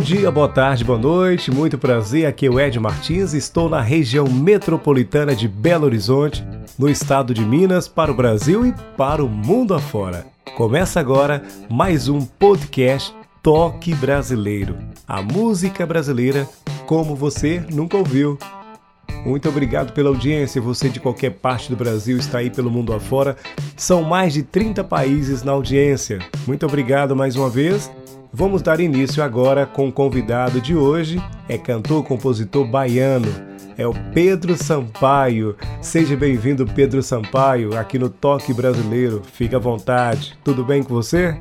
Bom dia, boa tarde, boa noite, muito prazer. Aqui é o Ed Martins, estou na região metropolitana de Belo Horizonte, no estado de Minas, para o Brasil e para o mundo afora. Começa agora mais um podcast Toque Brasileiro a música brasileira como você nunca ouviu. Muito obrigado pela audiência. Você de qualquer parte do Brasil está aí pelo mundo afora. São mais de 30 países na audiência. Muito obrigado mais uma vez Vamos dar início agora com o convidado de hoje, é cantor, compositor baiano, é o Pedro Sampaio. Seja bem-vindo, Pedro Sampaio, aqui no Toque Brasileiro. Fique à vontade. Tudo bem com você?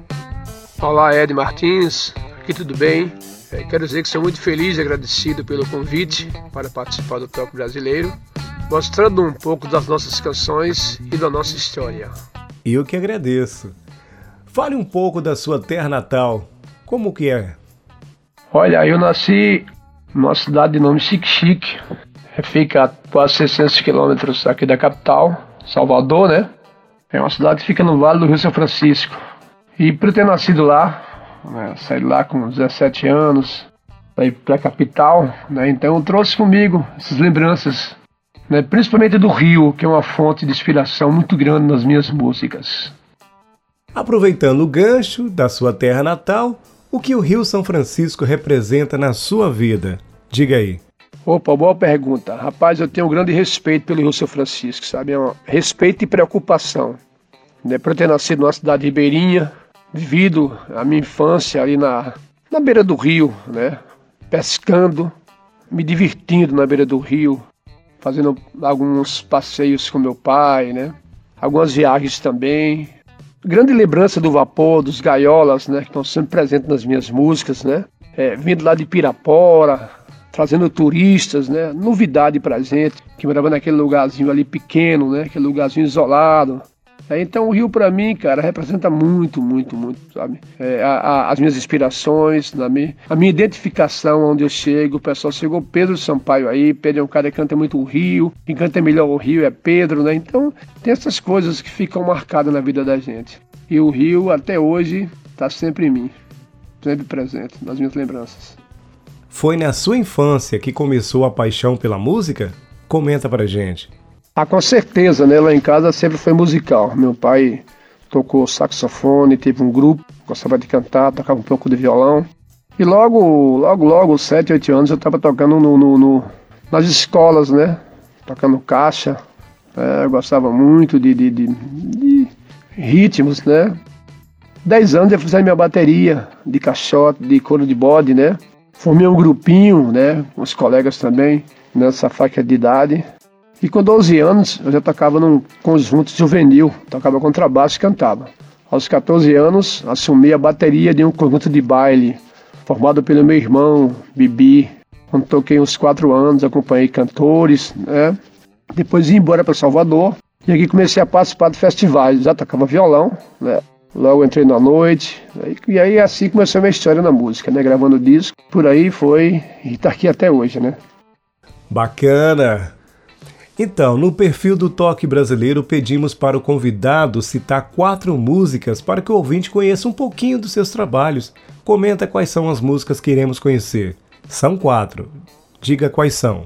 Olá, Ed Martins. Aqui tudo bem? É, quero dizer que sou muito feliz e agradecido pelo convite para participar do Toque Brasileiro, mostrando um pouco das nossas canções e da nossa história. Eu que agradeço. Fale um pouco da sua terra natal, como que é? Olha, eu nasci numa cidade de nome Xique-Xique. Fica a quase 600 quilômetros aqui da capital, Salvador, né? É uma cidade que fica no Vale do Rio São Francisco. E por ter nascido lá, né, saí lá com 17 anos, para para a capital, né? Então eu trouxe comigo essas lembranças, né? principalmente do Rio, que é uma fonte de inspiração muito grande nas minhas músicas. Aproveitando o gancho da sua terra natal, o que o Rio São Francisco representa na sua vida? Diga aí. Opa, boa pergunta. Rapaz, eu tenho um grande respeito pelo Rio São Francisco, sabe? É respeito e preocupação. Né? Por eu ter nascido numa cidade ribeirinha, vivido a minha infância ali na, na beira do rio, né? Pescando, me divertindo na beira do rio, fazendo alguns passeios com meu pai, né? Algumas viagens também, grande lembrança do vapor, dos gaiolas, né, que estão sempre presentes nas minhas músicas, né, é, vindo lá de Pirapora, trazendo turistas, né, novidade pra gente, que morava naquele lugarzinho ali pequeno, né, aquele lugarzinho isolado, então o Rio para mim, cara, representa muito, muito, muito, sabe? É, a, a, as minhas inspirações, na minha, a minha identificação onde eu chego. O pessoal chegou Pedro Sampaio aí, Pedro é um cara que canta muito o Rio, quem canta melhor o Rio é Pedro, né? Então tem essas coisas que ficam marcadas na vida da gente. E o Rio até hoje está sempre em mim, sempre presente nas minhas lembranças. Foi na sua infância que começou a paixão pela música? Comenta pra gente. Ah, com certeza, né? Lá em casa sempre foi musical. Meu pai tocou saxofone, teve um grupo, gostava de cantar, tocava um pouco de violão. E logo, logo, logo, 7, 8 anos, eu estava tocando no, no, no, nas escolas, né? Tocando caixa. É, eu gostava muito de, de, de, de ritmos, né? 10 anos eu fiz a minha bateria de caixote, de couro de bode, né? Formei um grupinho, né? Com os colegas também, nessa faixa de idade. E com 12 anos eu já tocava num conjunto juvenil, tocava contrabaixo e cantava. Aos 14 anos assumi a bateria de um conjunto de baile, formado pelo meu irmão, Bibi. Quando toquei uns 4 anos, acompanhei cantores, né? Depois vim embora para Salvador e aqui comecei a participar de festivais. Já tocava violão, né? Logo entrei na noite, e aí assim começou a minha história na música, né? Gravando disco, por aí foi, e tá aqui até hoje, né? Bacana! Então, no perfil do Toque Brasileiro, pedimos para o convidado citar quatro músicas para que o ouvinte conheça um pouquinho dos seus trabalhos. Comenta quais são as músicas que iremos conhecer. São quatro. Diga quais são.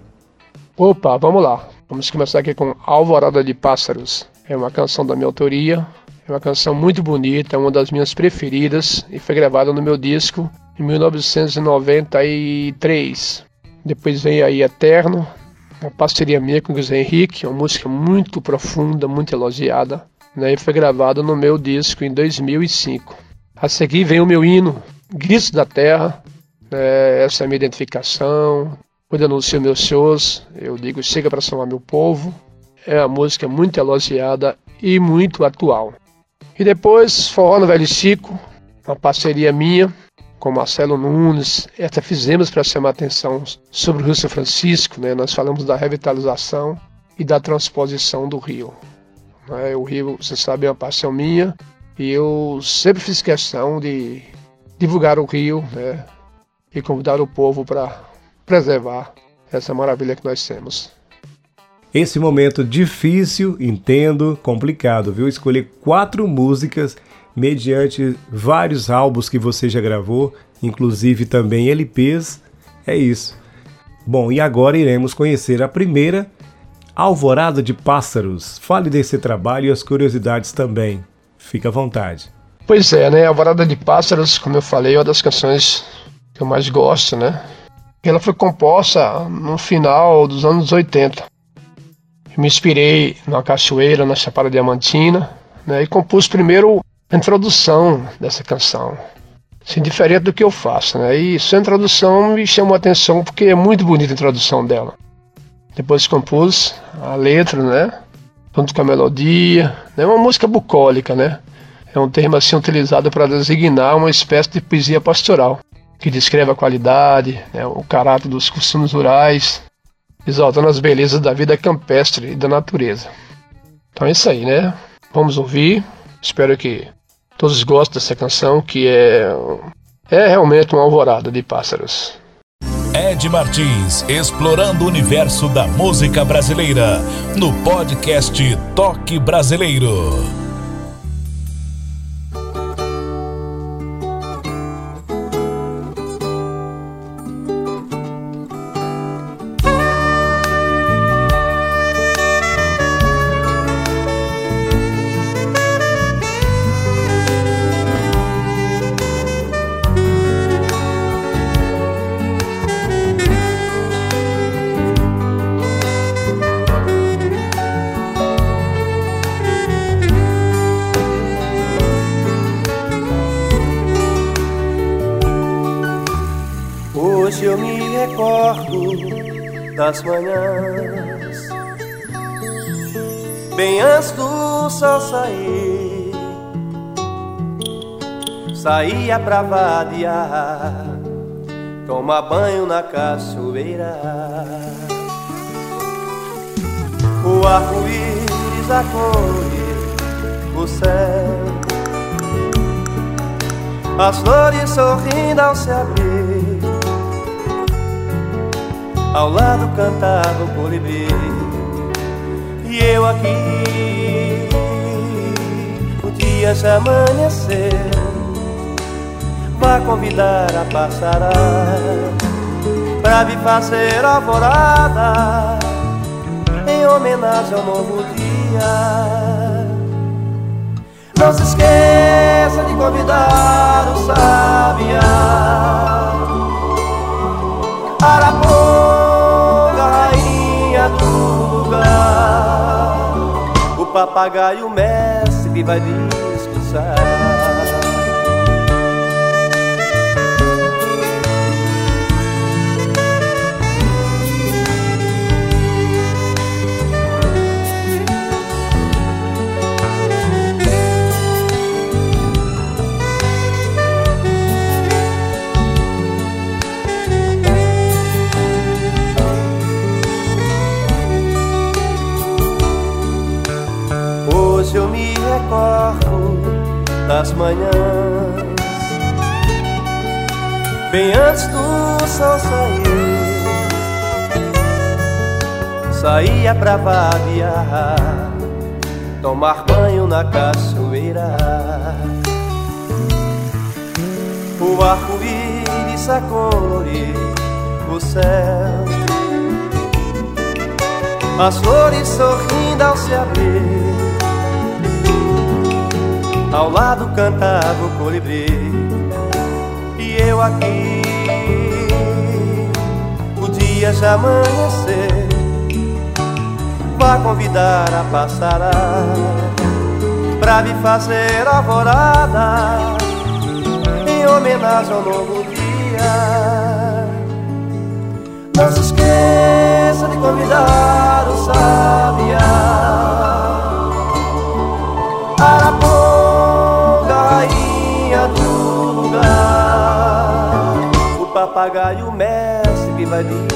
Opa, vamos lá. Vamos começar aqui com Alvorada de Pássaros. É uma canção da minha autoria. É uma canção muito bonita, é uma das minhas preferidas e foi gravada no meu disco em 1993. Depois vem aí Eterno, uma parceria minha com o José Henrique, uma música muito profunda, muito elogiada, né, e foi gravada no meu disco em 2005. A seguir vem o meu hino, Gritos da Terra, né, essa é a minha identificação. Quando anuncio meus shows, eu digo Chega para salvar meu povo. É uma música muito elogiada e muito atual. E depois, Forró no Velho Chico, uma parceria minha com Marcelo Nunes, até fizemos para chamar atenção sobre o Rio São Francisco, né? nós falamos da revitalização e da transposição do rio. Né? O rio, você sabe, é uma paixão minha e eu sempre fiz questão de divulgar o rio né? e convidar o povo para preservar essa maravilha que nós temos. Esse momento difícil, entendo, complicado, viu? Escolher quatro músicas mediante vários álbuns que você já gravou, inclusive também LPs. É isso. Bom, e agora iremos conhecer a primeira, Alvorada de Pássaros. Fale desse trabalho e as curiosidades também. Fique à vontade. Pois é, né? Alvorada de Pássaros, como eu falei, é uma das canções que eu mais gosto, né? Ela foi composta no final dos anos 80 me inspirei na cachoeira, na Chapada Diamantina, né, e compus primeiro a introdução dessa canção. Assim, diferente do que eu faço, né? E essa introdução me chamou a atenção porque é muito bonita a introdução dela. Depois compus a letra, né? Junto com a melodia. É uma música bucólica, né? É um termo assim utilizado para designar uma espécie de poesia pastoral, que descreve a qualidade, né, o caráter dos costumes rurais, exaltando as belezas da vida campestre e da natureza. Então é isso aí, né? Vamos ouvir. Espero que todos gostem dessa canção, que é, é realmente uma alvorada de pássaros. Ed Martins, explorando o universo da música brasileira, no podcast Toque Brasileiro. Saía pra vadiar, tomar banho na cachoeira. O arco-íris a cores, o céu, as flores sorrindo ao se abrir ao lado cantava o colibri E eu aqui O dia já amanhecer Vá convidar a passará Pra vir fazer alvorada Em homenagem ao novo dia Não se esqueça de convidar o sabiá Araponga do lugar. O papagaio mestre vai discursar. Das manhãs, bem antes do sol sair, saía pra vadiar, tomar banho na cachoeira. O arco-íris a cores, o céu, as flores sorrindo ao se abrir ao lado cantava o colibri. E eu aqui O dia já amanhecer Vá convidar a passará Pra me fazer alvorada Em homenagem ao novo dia. Não se esqueça de convidar o sabiá vinha do lugar. O papagaio mestre que vai vir.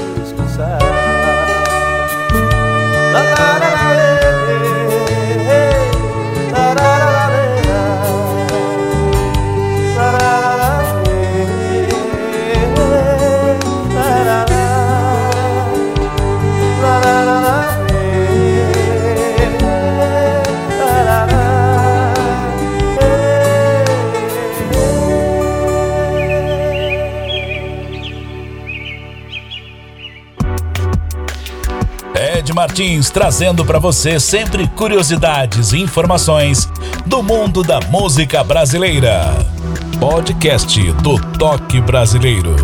Martins trazendo para você sempre curiosidades e informações do mundo da música brasileira. Podcast do Toque Brasileiro.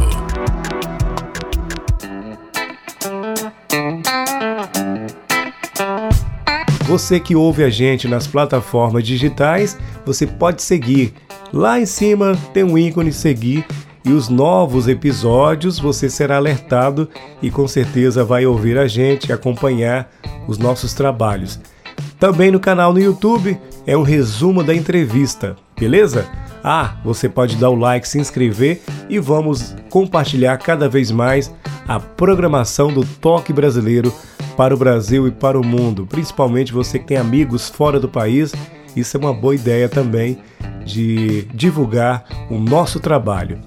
Você que ouve a gente nas plataformas digitais, você pode seguir. Lá em cima tem um ícone seguir e os novos episódios você será alertado e com certeza vai ouvir a gente acompanhar os nossos trabalhos. Também no canal no YouTube é um resumo da entrevista, beleza? Ah, você pode dar o like, se inscrever e vamos compartilhar cada vez mais a programação do Toque Brasileiro para o Brasil e para o mundo, principalmente você que tem amigos fora do país. Isso é uma boa ideia também de divulgar o nosso trabalho.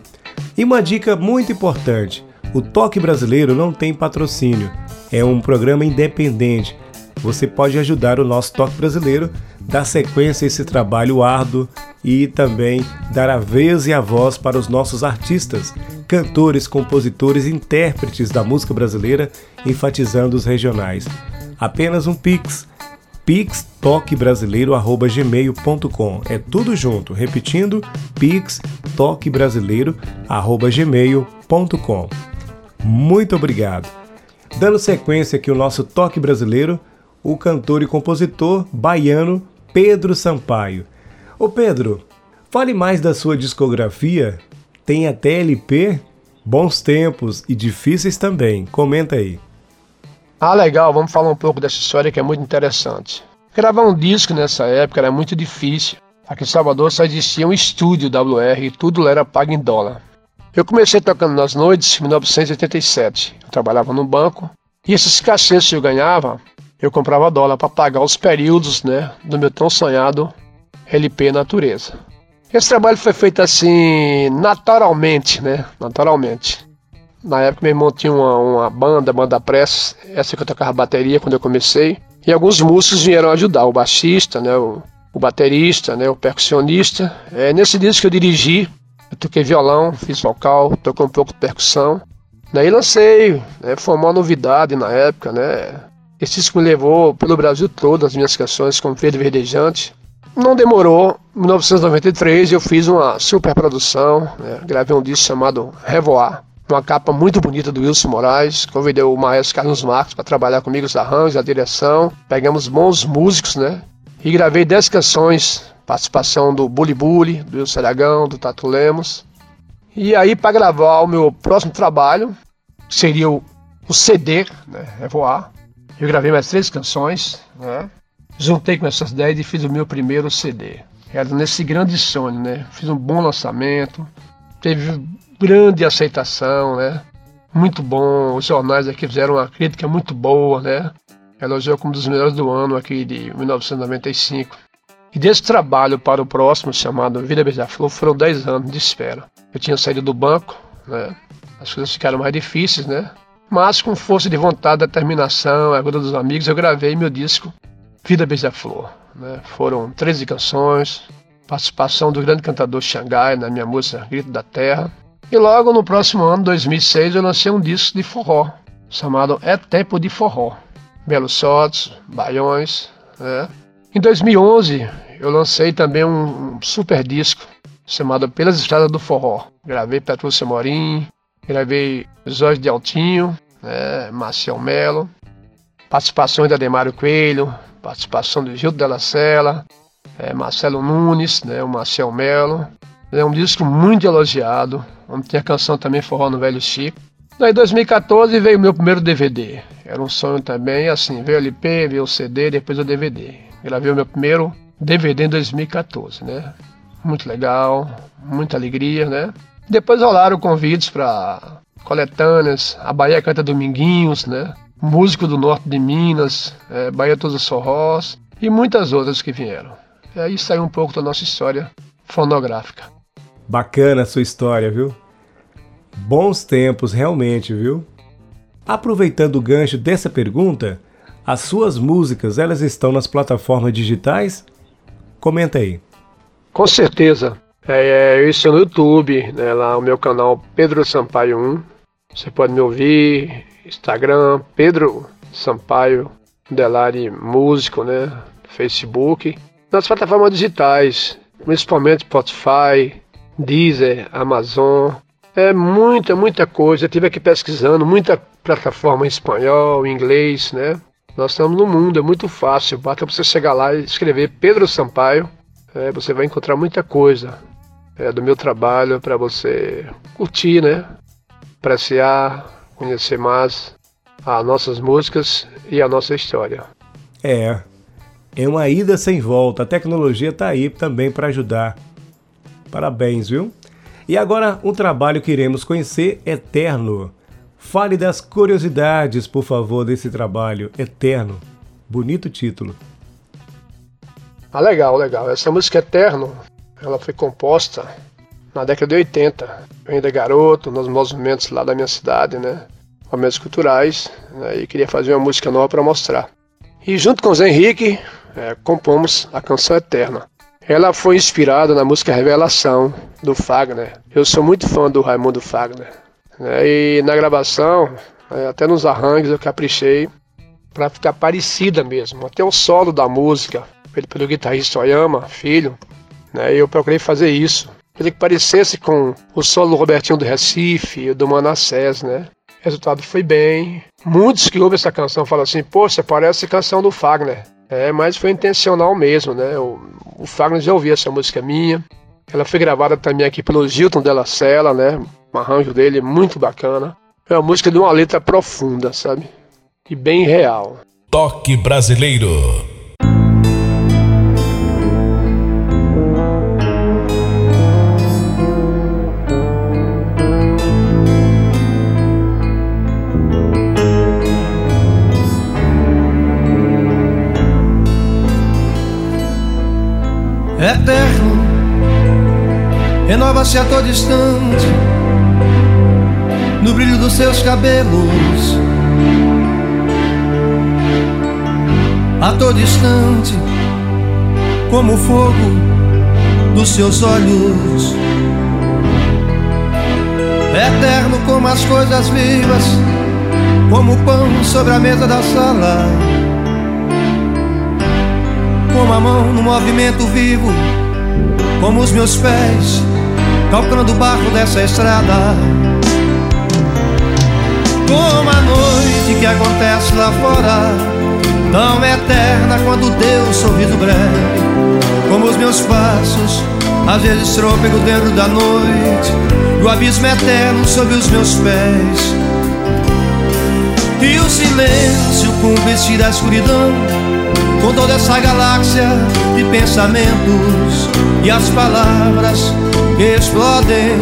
E uma dica muito importante: o Toque Brasileiro não tem patrocínio, é um programa independente. Você pode ajudar o nosso Toque Brasileiro, dar sequência a esse trabalho árduo e também dar a vez e a voz para os nossos artistas, cantores, compositores e intérpretes da música brasileira, enfatizando os regionais. Apenas um Pix pixtoquebrasileiro@gmail.com. É tudo junto, repetindo, pixtoquebrasileiro@gmail.com. Muito obrigado. Dando sequência aqui o nosso toque brasileiro, o cantor e compositor baiano Pedro Sampaio. Ô Pedro, fale mais da sua discografia. Tem até LP, bons tempos e difíceis também. Comenta aí. Ah, legal, vamos falar um pouco dessa história que é muito interessante. Gravar um disco nessa época era muito difícil. Aqui em Salvador só existia um estúdio WR e tudo era pago em dólar. Eu comecei tocando nas noites em 1987. Eu trabalhava no banco e esses cachês que eu ganhava, eu comprava dólar para pagar os períodos né, do meu tão sonhado LP Natureza. Esse trabalho foi feito assim, naturalmente, né? Naturalmente. Na época, meu irmão tinha uma, uma banda, banda Press, essa que eu tocava bateria quando eu comecei. E alguns músicos vieram ajudar, o baixista, né, o, o baterista, né, o percussionista. É, nesse disco que eu dirigi, eu toquei violão, fiz vocal, toquei um pouco de percussão. Daí lancei, né, foi uma novidade na época, né? Esse disco me levou pelo Brasil todo, as minhas canções como Verde Verdejante. Não demorou, em 1993 eu fiz uma super produção, né, gravei um disco chamado Revoar uma capa muito bonita do Wilson Moraes. Convidei o maestro Carlos Marques para trabalhar comigo os arranjos, a direção. Pegamos bons músicos, né? E gravei 10 canções, participação do Bully Bully, do Wilson Aragão, do Tato Lemos. E aí, para gravar o meu próximo trabalho, que seria o, o CD, né? É voar. Eu gravei mais três canções, né? Juntei com essas 10 e fiz o meu primeiro CD. Era nesse grande sonho, né? Fiz um bom lançamento, teve grande aceitação, né? Muito bom. Os jornais aqui fizeram uma crítica muito boa, né? Elogiou como um dos melhores do ano aqui de 1995. E desse trabalho para o próximo, chamado Vida Beija-Flor, foram 10 anos de espera. Eu tinha saído do banco, né? As coisas ficaram mais difíceis, né? Mas com força de vontade, determinação, ajuda dos amigos, eu gravei meu disco Vida Beija-Flor. Né? Foram 13 canções, participação do grande cantador Xangai na minha música Grito da Terra, e logo no próximo ano, 2006, eu lancei um disco de forró, chamado É Tempo de Forró. Belos Sotes, Baiões. Né? Em 2011, eu lancei também um super disco chamado Pelas Estradas do Forró. Gravei Petrúcia Morim, gravei Zóis de Altinho, né? Marcel Melo, participações de Ademário Coelho, participação do Gildo Della Sela, é, Marcelo Nunes, né? o Marcel Melo. É um disco muito elogiado, onde tem a canção também Forró no Velho Chico. Daí em 2014 veio o meu primeiro DVD. Era um sonho também, assim, veio o LP, veio o CD, depois o DVD. Gravei o meu primeiro DVD em 2014, né? Muito legal, muita alegria, né? Depois rolaram convites para coletâneas, a Bahia canta Dominguinhos, né? Músico do norte de Minas, é, Bahia Todos os Sorrós e muitas outras que vieram. E aí saiu um pouco da nossa história fonográfica. Bacana a sua história, viu? Bons tempos, realmente, viu? Aproveitando o gancho dessa pergunta, as suas músicas, elas estão nas plataformas digitais? Comenta aí. Com certeza. É, eu estou no YouTube, né, lá o meu canal Pedro Sampaio 1. Você pode me ouvir, Instagram, Pedro Sampaio, Delari Músico, né? Facebook. Nas plataformas digitais, principalmente Spotify, Deezer, Amazon, é muita, muita coisa. Eu tive aqui pesquisando, muita plataforma em espanhol, em inglês, né? Nós estamos no mundo, é muito fácil. Basta você chegar lá e escrever Pedro Sampaio. É, você vai encontrar muita coisa é, do meu trabalho para você curtir, né? Apreciar, conhecer mais as nossas músicas e a nossa história. É, é uma ida sem volta. A tecnologia está aí também para ajudar. Parabéns, viu? E agora um trabalho que iremos conhecer, Eterno. Fale das curiosidades, por favor, desse trabalho, Eterno. Bonito título. Ah, legal, legal. Essa música Eterno, ela foi composta na década de 80. Eu ainda garoto, nos movimentos lá da minha cidade, né? Momentos culturais, né? e queria fazer uma música nova para mostrar. E junto com o Zé Henrique, é, compomos a canção Eterna. Ela foi inspirada na música Revelação, do Fagner. Eu sou muito fã do Raimundo Fagner. Né? E na gravação, é, até nos arranjos, eu caprichei para ficar parecida mesmo. Até o solo da música, feito pelo guitarrista Oyama, filho, né? eu procurei fazer isso. Ele que parecesse com o solo do Robertinho do Recife do Manassés, né? O resultado foi bem. Muitos que ouvem essa canção falam assim, poxa, parece canção do Fagner. É, mas foi intencional mesmo, né? O, o Fagner já ouvia essa música minha. Ela foi gravada também aqui pelo Gilton Della Sela, né? Um arranjo dele muito bacana. É uma música de uma letra profunda, sabe? E bem real. Toque brasileiro. Renova-se a todo instante, no brilho dos seus cabelos, a todo instante, como o fogo dos seus olhos, eterno como as coisas vivas, como o pão sobre a mesa da sala. Como a mão no movimento vivo, como os meus pés calcando o barro dessa estrada. Como a noite que acontece lá fora, tão eterna quanto o teu sorriso breve. Como os meus passos, às vezes trôpego dentro da noite, e o abismo eterno sob os meus pés. E o silêncio cúmplice da escuridão com toda essa galáxia de pensamentos e as palavras que explodem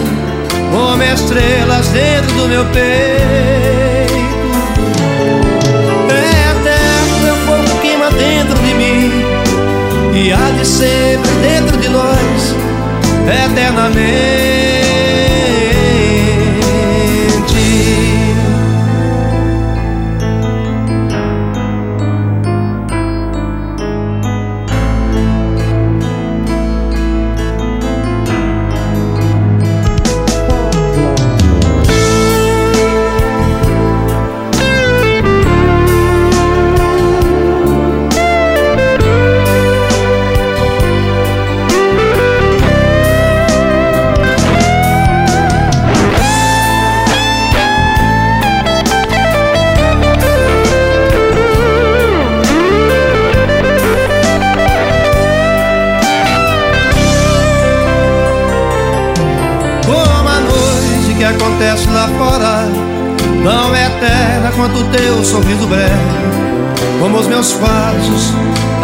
como estrelas dentro do meu peito. É eterno, meu fogo queima dentro de mim e há de sempre dentro de nós, eternamente.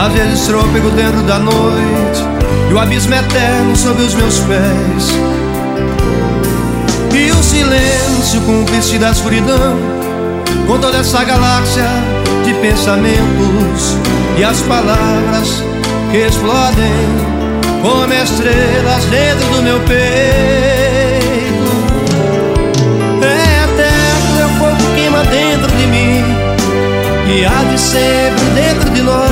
Às vezes trôpego dentro da noite E o abismo eterno sob os meus pés E o silêncio, cúmplice da escuridão, com toda essa galáxia de pensamentos e as palavras que explodem como estrelas dentro do meu peito. É eterno, é o fogo que queima dentro de mim e há de sempre dentro de nós,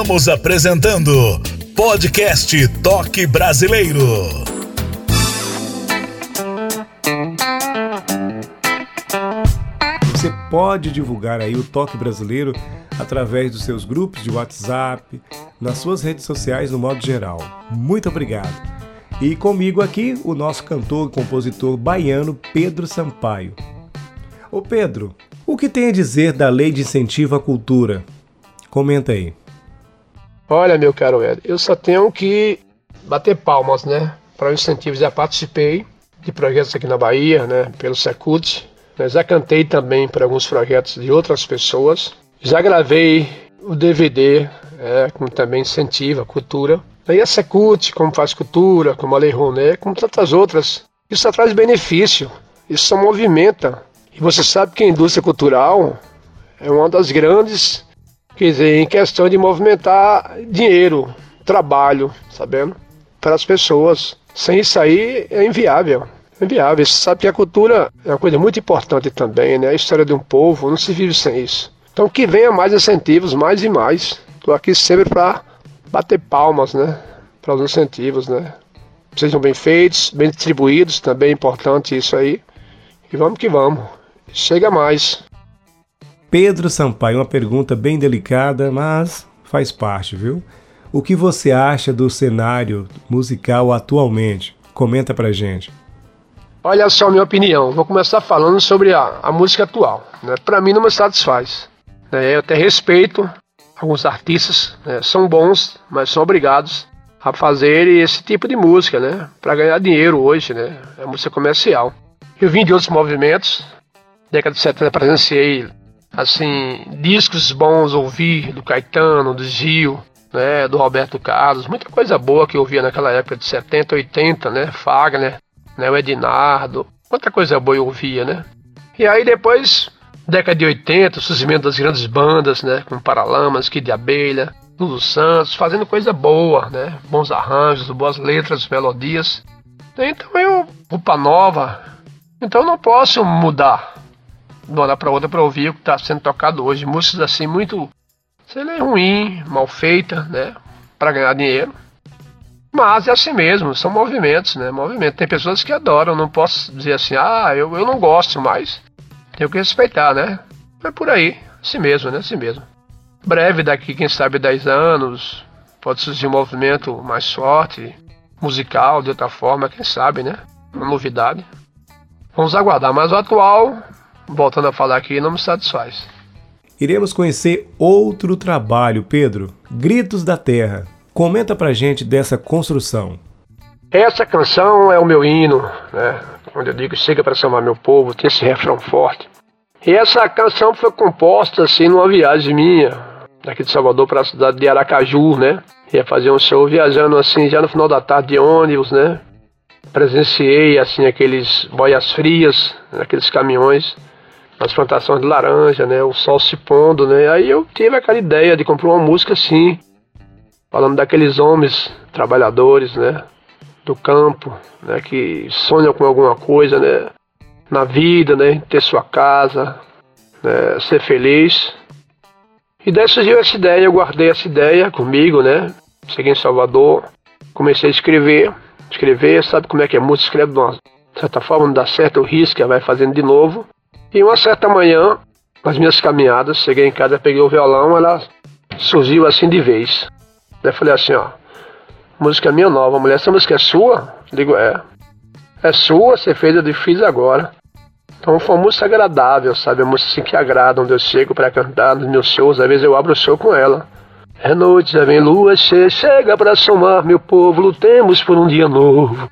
Estamos apresentando Podcast Toque Brasileiro. pode divulgar aí o toque brasileiro através dos seus grupos de WhatsApp, nas suas redes sociais no modo geral. Muito obrigado. E comigo aqui o nosso cantor e compositor baiano Pedro Sampaio. Ô Pedro, o que tem a dizer da lei de incentivo à cultura? Comenta aí. Olha, meu caro Ed, eu só tenho que bater palmas, né? Para o incentivo. Já participei de projetos aqui na Bahia, né? Pelo Secult, né? Já cantei também para alguns projetos de outras pessoas. Já gravei o DVD, é, como também incentiva a cultura. E a Secult, como faz cultura, como a Lei Rouanet, como tantas outras. Isso traz benefício, isso só movimenta. E você sabe que a indústria cultural é uma das grandes, quer dizer, em questão de movimentar dinheiro, trabalho, sabendo? Para as pessoas. Sem isso aí é inviável é viável. Você sabe que a cultura é uma coisa muito importante também, né? A história de um povo não se vive sem isso. Então que venha mais incentivos, mais e mais. Estou aqui sempre para bater palmas, né? Para os incentivos, né? Sejam bem feitos, bem distribuídos, também é importante isso aí. E vamos que vamos. Chega mais. Pedro Sampaio, uma pergunta bem delicada, mas faz parte, viu? O que você acha do cenário musical atualmente? Comenta pra gente. Olha só a minha opinião. Vou começar falando sobre a, a música atual. Né? Para mim não me satisfaz. Né? Eu até respeito alguns artistas, né? são bons, mas são obrigados a fazer esse tipo de música, né? Para ganhar dinheiro hoje, né? É música comercial. Eu vim de outros movimentos. Década de 70 presenciei assim discos bons ouvir do Caetano, do Gil, né, do Roberto Carlos, muita coisa boa que eu ouvia naquela época de 70, 80, né, Fagner, né? O Ednardo, quanta coisa boa eu ouvia, né? E aí depois, década de 80, surgimento das grandes bandas, né? Como Paralamas, Kid de Abelha, Lulu Santos, fazendo coisa boa, né? Bons arranjos, boas letras, melodias. Então eu, roupa nova, então eu não posso mudar de uma hora para outra para ouvir o que está sendo tocado hoje. Músicas assim muito, sei lá, ruim, mal feita, né? Para ganhar dinheiro. Mas é assim mesmo, são movimentos, né? Movimento. Tem pessoas que adoram, não posso dizer assim, ah, eu, eu não gosto mais. Tenho que respeitar, né? É por aí, assim mesmo, né? Assim mesmo. Breve, daqui, quem sabe, 10 anos, pode surgir um movimento mais forte, musical, de outra forma, quem sabe, né? Uma novidade. Vamos aguardar, mas o atual, voltando a falar aqui, não me satisfaz. Iremos conhecer outro trabalho, Pedro, Gritos da Terra. Comenta pra gente dessa construção. Essa canção é o meu hino, né? Onde eu digo chega para chamar meu povo, tem esse refrão forte. E essa canção foi composta assim numa viagem minha, daqui de Salvador para a cidade de Aracaju, né? Ia fazer um show viajando assim já no final da tarde de ônibus, né? Presenciei assim aqueles boias frias, aqueles caminhões, as plantações de laranja, né? O sol se pondo, né? Aí eu tive aquela ideia de comprar uma música assim, falando daqueles homens trabalhadores, né, do campo, né, que sonham com alguma coisa, né, na vida, né, ter sua casa, né, ser feliz. E daí surgiu essa ideia, eu guardei essa ideia comigo, né, cheguei em Salvador, comecei a escrever, escrever, sabe como é que é? Música, escreve de uma certa forma, não dá certo, o risco, vai fazendo de novo. E uma certa manhã, nas minhas caminhadas, cheguei em casa, peguei o violão, ela surgiu assim de vez. Daí falei assim, ó, música minha nova, mulher, essa música é sua? Digo, é. É sua, você fez, eu fiz agora. Então foi uma música agradável, sabe? Uma música assim que agrada, onde eu chego para cantar nos meus shows. Às vezes eu abro o show com ela. É noite, já vem lua cheia, chega para somar, meu povo, lutemos por um dia novo.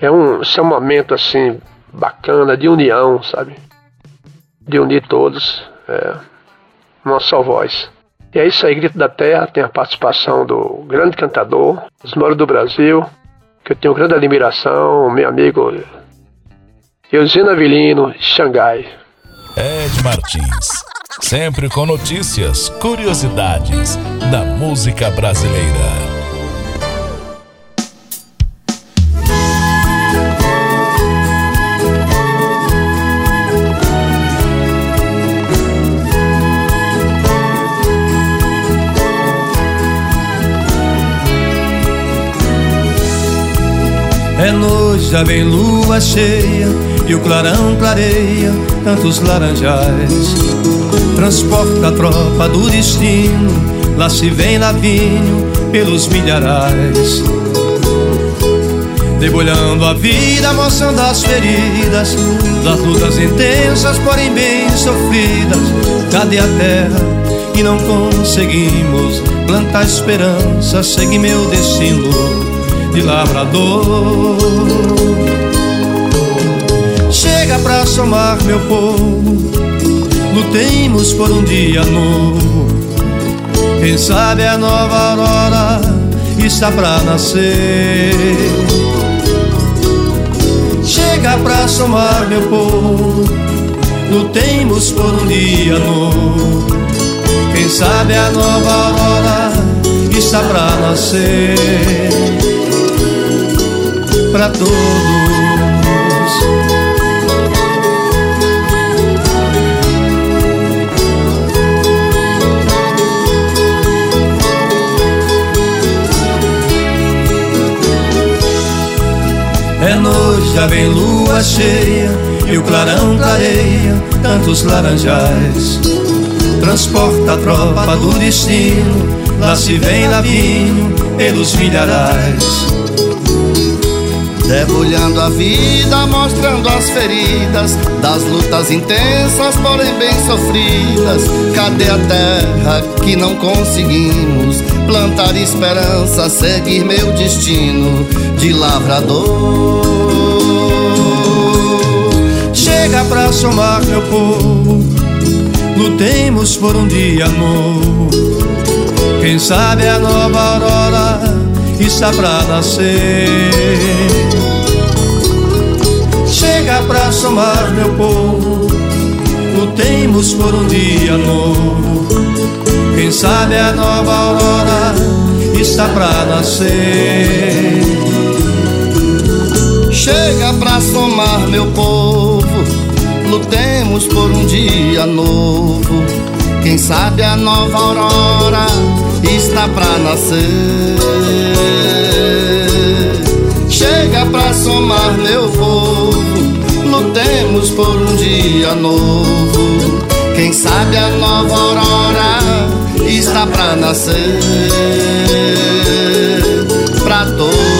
É um, momento assim, bacana, de união, sabe? De unir todos, é, só voz. E é isso aí, Grito da Terra, tem a participação do grande cantador, Osmoro do Brasil, que eu tenho grande admiração, meu amigo Eugênio Avelino, Xangai. Ed Martins, sempre com notícias, curiosidades da música brasileira. É noite, já vem lua cheia e o clarão clareia tantos laranjais. Transporta a tropa do destino, lá se vem Lavinho pelos milharais. Debulhando a vida, mostrando as feridas Das lutas intensas, porém bem sofridas Cadê a terra e não conseguimos Plantar esperança, seguir meu destino de lavrador. Chega pra somar, meu povo, lutemos por um dia novo. Quem sabe a nova aurora está pra nascer. Chega pra somar, meu povo, lutemos por um dia novo. Quem sabe a nova aurora está pra nascer para todos. É noite, já vem lua cheia e o clarão clareia tantos laranjais. Transporta a tropa do destino, lá se vem Lavinho pelos milharais. Debulhando a vida, mostrando as feridas Das lutas intensas, porém bem sofridas. Cadê a terra que não conseguimos Plantar esperança, seguir meu destino De lavrador? Chega pra somar meu povo Lutemos por um dia novo Quem sabe a nova aurora está pra nascer chega pra somar meu povo. Lutemos por um dia novo. Quem sabe a nova aurora está pra nascer. Chega pra somar meu povo. Lutemos por um dia novo. Quem sabe a nova aurora está pra nascer. Dia novo. Quem sabe a nova aurora está pra nascer pra todos.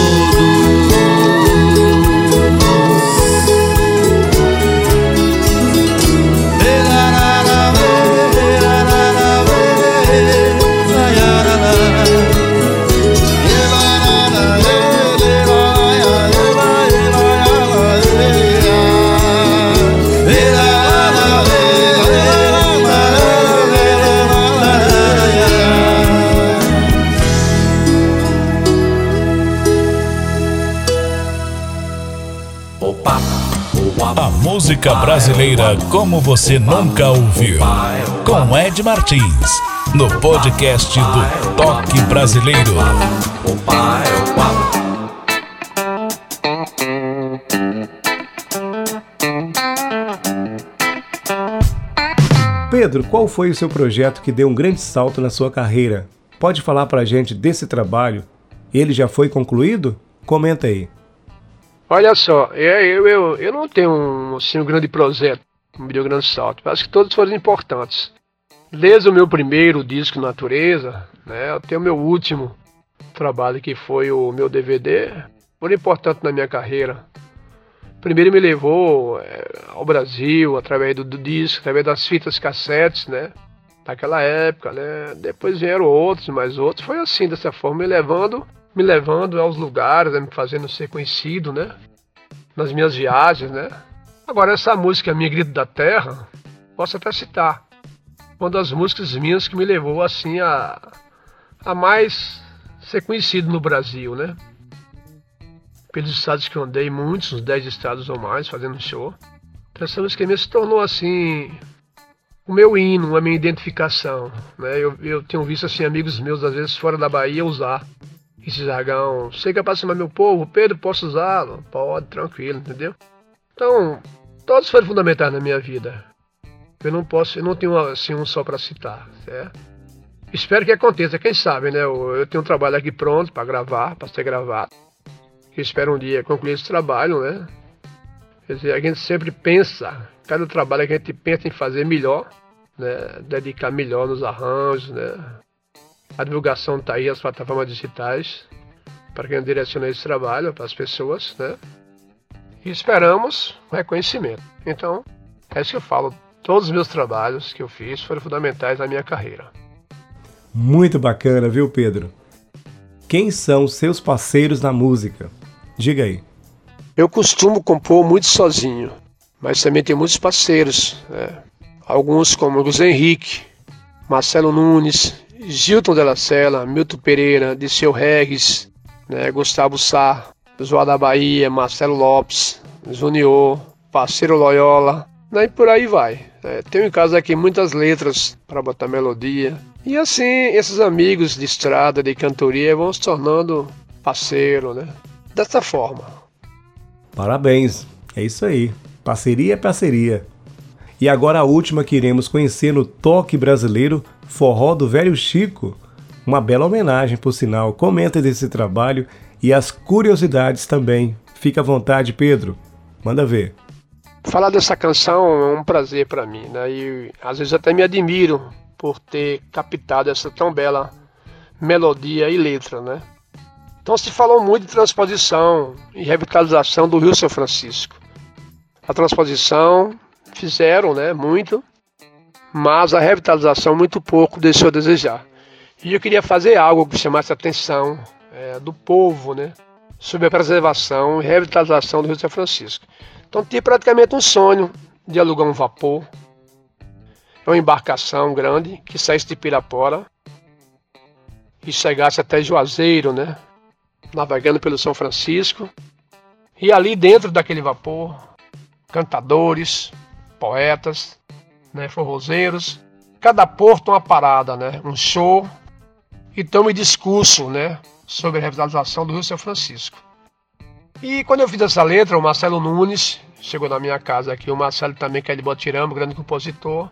Música brasileira como você nunca ouviu. Com Ed Martins, no podcast do Toque Brasileiro. Pedro, qual foi o seu projeto que deu um grande salto na sua carreira? Pode falar pra gente desse trabalho? Ele já foi concluído? Comenta aí. Olha só, é, eu, eu, eu não tenho um, assim, um grande projeto, um deu grande salto. Acho que todos foram importantes. Desde o meu primeiro disco Natureza, né, até o meu último trabalho que foi o meu DVD, foram importantes na minha carreira. primeiro me levou é, ao Brasil através do, do, disco, através das fitas cassetes, né? Naquela época, né? Depois vieram outros, mas outros foi assim, dessa forma, me levando, me levando aos lugares, né? me fazendo ser conhecido, né? Nas minhas viagens, né? Agora essa música Minha Grito da Terra, posso até citar. Uma das músicas minhas que me levou assim a, a mais ser conhecido no Brasil, né? pelos estados que eu andei, muitos, uns 10 estados ou mais, fazendo show. Então essa música minha se tornou assim o meu hino, a minha identificação. Né? Eu, eu tenho visto assim amigos meus, às vezes fora da Bahia, usar esse jargão. Sei que é para cima meu povo, Pedro, posso usá-lo? Pode, tranquilo, entendeu? Então, todos foram fundamentais na minha vida. Eu não posso, eu não tenho assim um só para citar, certo? Espero que aconteça, quem sabe, né? Eu, eu tenho um trabalho aqui pronto para gravar, para ser gravado que espera um dia concluir esse trabalho, né? Quer dizer, a gente sempre pensa, cada trabalho que a gente pensa em fazer melhor, né? Dedicar melhor nos arranjos, né? A divulgação está aí, as plataformas digitais, para quem direciona esse trabalho para as pessoas, né? E esperamos reconhecimento. Então, é isso que eu falo. Todos os meus trabalhos que eu fiz foram fundamentais na minha carreira. Muito bacana, viu, Pedro? Quem são seus parceiros na música? Diga aí. Eu costumo compor muito sozinho, mas também tem muitos parceiros. Né? Alguns como José Henrique, Marcelo Nunes, Gilton Della Sela, Milton Pereira, Disseu Regis, né? Gustavo Sá, João da Bahia, Marcelo Lopes, Junior, Parceiro Loyola, né? e por aí vai. É, tenho em casa aqui muitas letras para botar melodia. E assim, esses amigos de estrada, de cantoria, vão se tornando parceiro, né? dessa forma. Parabéns, é isso aí. Parceria é parceria. E agora a última que iremos conhecer no Toque Brasileiro, Forró do Velho Chico. Uma bela homenagem, por sinal. Comenta desse trabalho e as curiosidades também. Fica à vontade, Pedro. Manda ver. Falar dessa canção é um prazer para mim, né? E às vezes até me admiro por ter captado essa tão bela melodia e letra, né? Então se falou muito de transposição e revitalização do Rio São Francisco. A transposição fizeram, né, muito, mas a revitalização muito pouco deixou a desejar. E eu queria fazer algo que chamasse atenção é, do povo, né, sobre a preservação e revitalização do Rio São Francisco. Então tinha praticamente um sonho de alugar um vapor, uma embarcação grande que saísse de Pirapora e chegasse até Juazeiro, né, navegando pelo São Francisco. E ali dentro daquele vapor, cantadores, poetas, né, forrozeiros, cada porto uma parada, né, um show e tome discurso, né, sobre a revitalização do Rio São Francisco. E quando eu fiz essa letra, o Marcelo Nunes chegou na minha casa aqui, o Marcelo também que é de Botirama, grande compositor,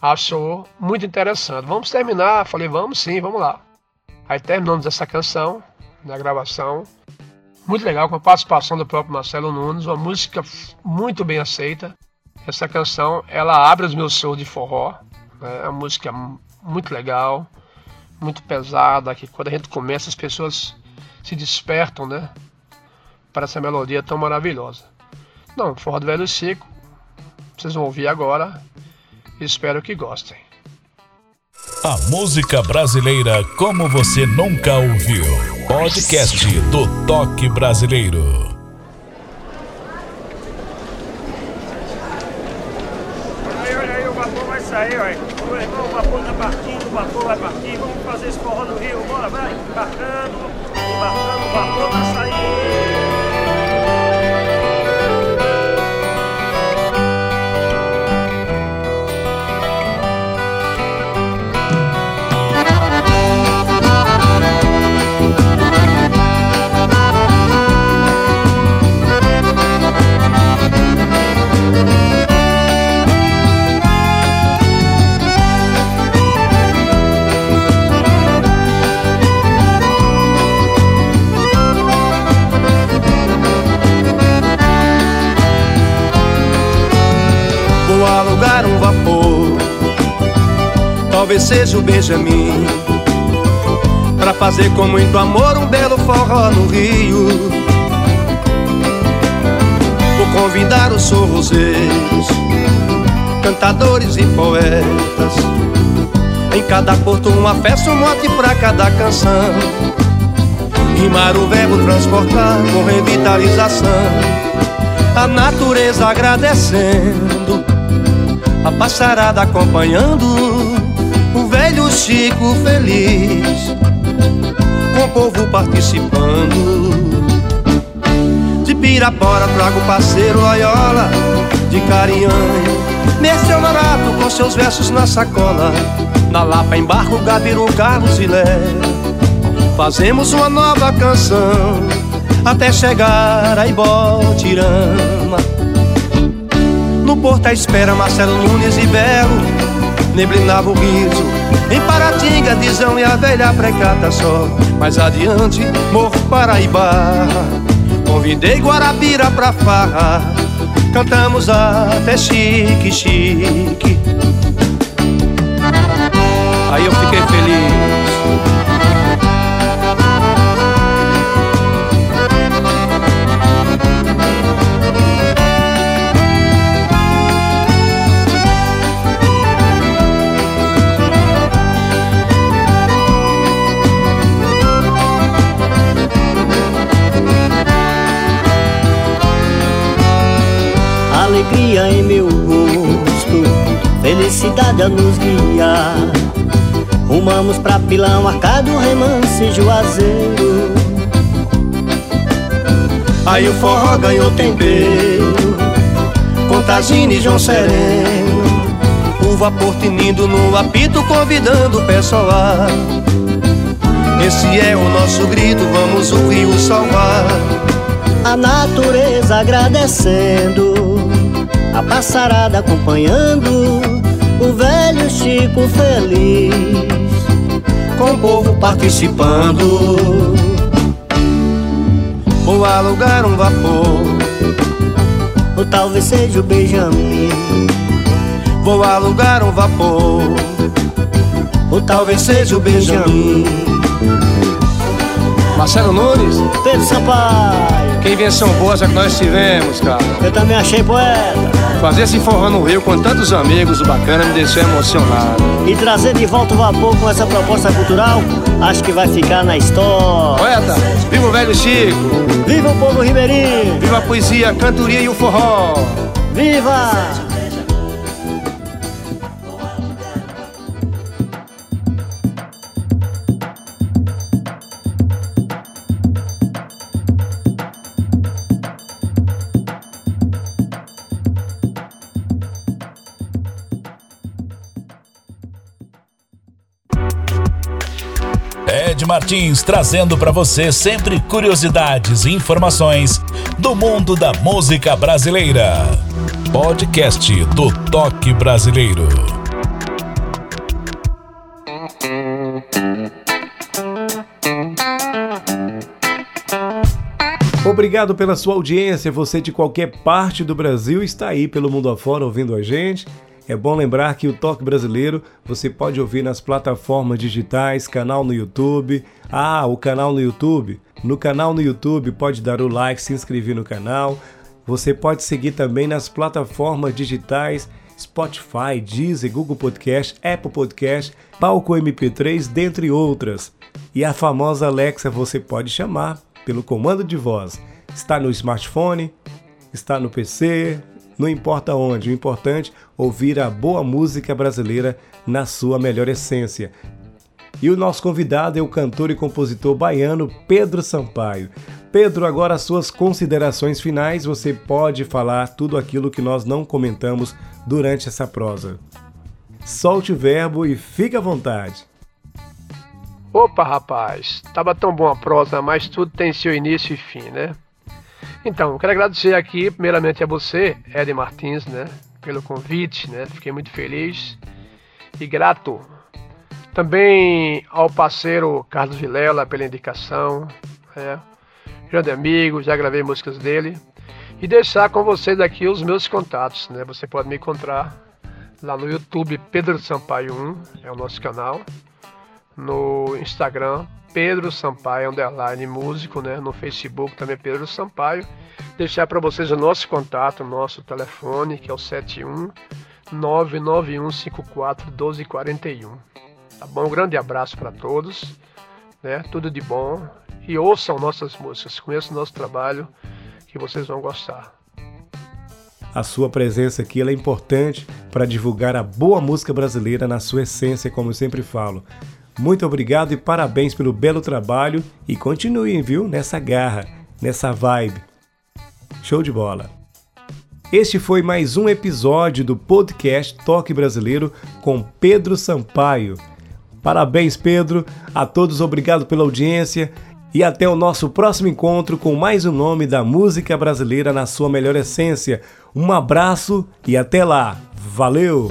achou muito interessante. Vamos terminar, falei, vamos sim, vamos lá. Aí terminamos essa canção, na gravação. Muito legal, com a participação do próprio Marcelo Nunes, uma música muito bem aceita. Essa canção, ela abre os meus shows de forró. Né? É uma música muito legal, muito pesada, que quando a gente começa as pessoas se despertam, né? Para essa melodia tão maravilhosa. Não, Forró do Velho Chico, vocês vão ouvir agora. Espero que gostem. A música brasileira como você nunca ouviu. Podcast do Toque Brasileiro. Aí, olha aí, o vapor vai sair, olha. O irmão, o vapor tá partindo, o vapor vai partir. Vamos fazer esse forró no Rio, bora, vai. Embarcando, embarcando, vapor vai sair. Talvez seja o Benjamin Pra fazer com muito amor um belo forró no Rio Vou convidar os sorroseiros, cantadores e poetas. Em cada porto uma festa, um mote pra cada canção. Rimar o verbo transportar com revitalização. A natureza agradecendo, a passarada acompanhando, Chico feliz, com o povo participando. De Pirapora trago parceiro Loyola, de Carinhanha, mestre Honorato com seus versos na sacola. Na Lapa embarco Gabiru, Carlos e Lé. Fazemos uma nova canção até chegar a Ibotirama. No porto à espera Marcelo Nunes e Belo Neblinava o riso Em Paratinga, Dizão e a velha precata só. Mais adiante, Morro Paraíba. Convidei Guarabira pra farra. Cantamos até chique, chique. Aí eu fiquei feliz Pilão, Arcado, Remance, Juazeiro. Aí o forró ganhou tempero, Contagine e João Sereno. O vapor tinindo no apito, convidando o pessoal. Esse é o nosso grito, vamos o rio salvar. A natureza agradecendo a passarada acompanhando o velho Chico feliz, com o povo participando. Vou alugar um vapor, ou talvez seja o Benjamin. Vou alugar um vapor, ou talvez seja o Benjamin. Marcelo Nunes, Pedro Sampaio. Que invenção boa já que nós tivemos, cara. Eu também achei poeta. Fazer esse forró no Rio com tantos amigos, o bacana me deixou emocionado. E trazer de volta o vapor com essa proposta cultural, acho que vai ficar na história. Poeta, viva o velho Chico! Viva o povo ribeirinho! Viva a poesia, a cantoria e o forró! Viva! Martins trazendo para você sempre curiosidades e informações do mundo da música brasileira. Podcast do Toque Brasileiro. Obrigado pela sua audiência. Você de qualquer parte do Brasil está aí pelo mundo afora ouvindo a gente. É bom lembrar que o Toque Brasileiro você pode ouvir nas plataformas digitais, canal no YouTube. Ah, o canal no YouTube. No canal no YouTube pode dar o like, se inscrever no canal. Você pode seguir também nas plataformas digitais Spotify, Deezer, Google Podcast, Apple Podcast, Palco MP3, dentre outras. E a famosa Alexa você pode chamar pelo comando de voz. Está no smartphone, está no PC, não importa onde, o importante é ouvir a boa música brasileira na sua melhor essência. E o nosso convidado é o cantor e compositor baiano Pedro Sampaio. Pedro, agora as suas considerações finais, você pode falar tudo aquilo que nós não comentamos durante essa prosa. Solte o verbo e fique à vontade. Opa, rapaz, tava tão bom a prosa, mas tudo tem seu início e fim, né? Então, quero agradecer aqui, primeiramente a você, Ed Martins, né, pelo convite, né? Fiquei muito feliz e grato. Também ao parceiro Carlos Vilela pela indicação, é, grande amigo, já gravei músicas dele. E deixar com vocês aqui os meus contatos, né? Você pode me encontrar lá no YouTube Pedro Sampaio 1, é o nosso canal. No Instagram Pedro Sampaio underline músico, né? No Facebook também Pedro Sampaio. Deixar para vocês o nosso contato, o nosso telefone, que é o 71 99154 1241. Tá bom? Um grande abraço para todos, né? Tudo de bom e ouçam nossas músicas, conheçam nosso trabalho que vocês vão gostar. A sua presença aqui é importante para divulgar a boa música brasileira na sua essência, como eu sempre falo. Muito obrigado e parabéns pelo belo trabalho e continuem, viu, nessa garra, nessa vibe. Show de bola! Este foi mais um episódio do podcast Toque Brasileiro com Pedro Sampaio. Parabéns, Pedro. A todos, obrigado pela audiência e até o nosso próximo encontro com mais um nome da música brasileira na sua melhor essência. Um abraço e até lá. Valeu!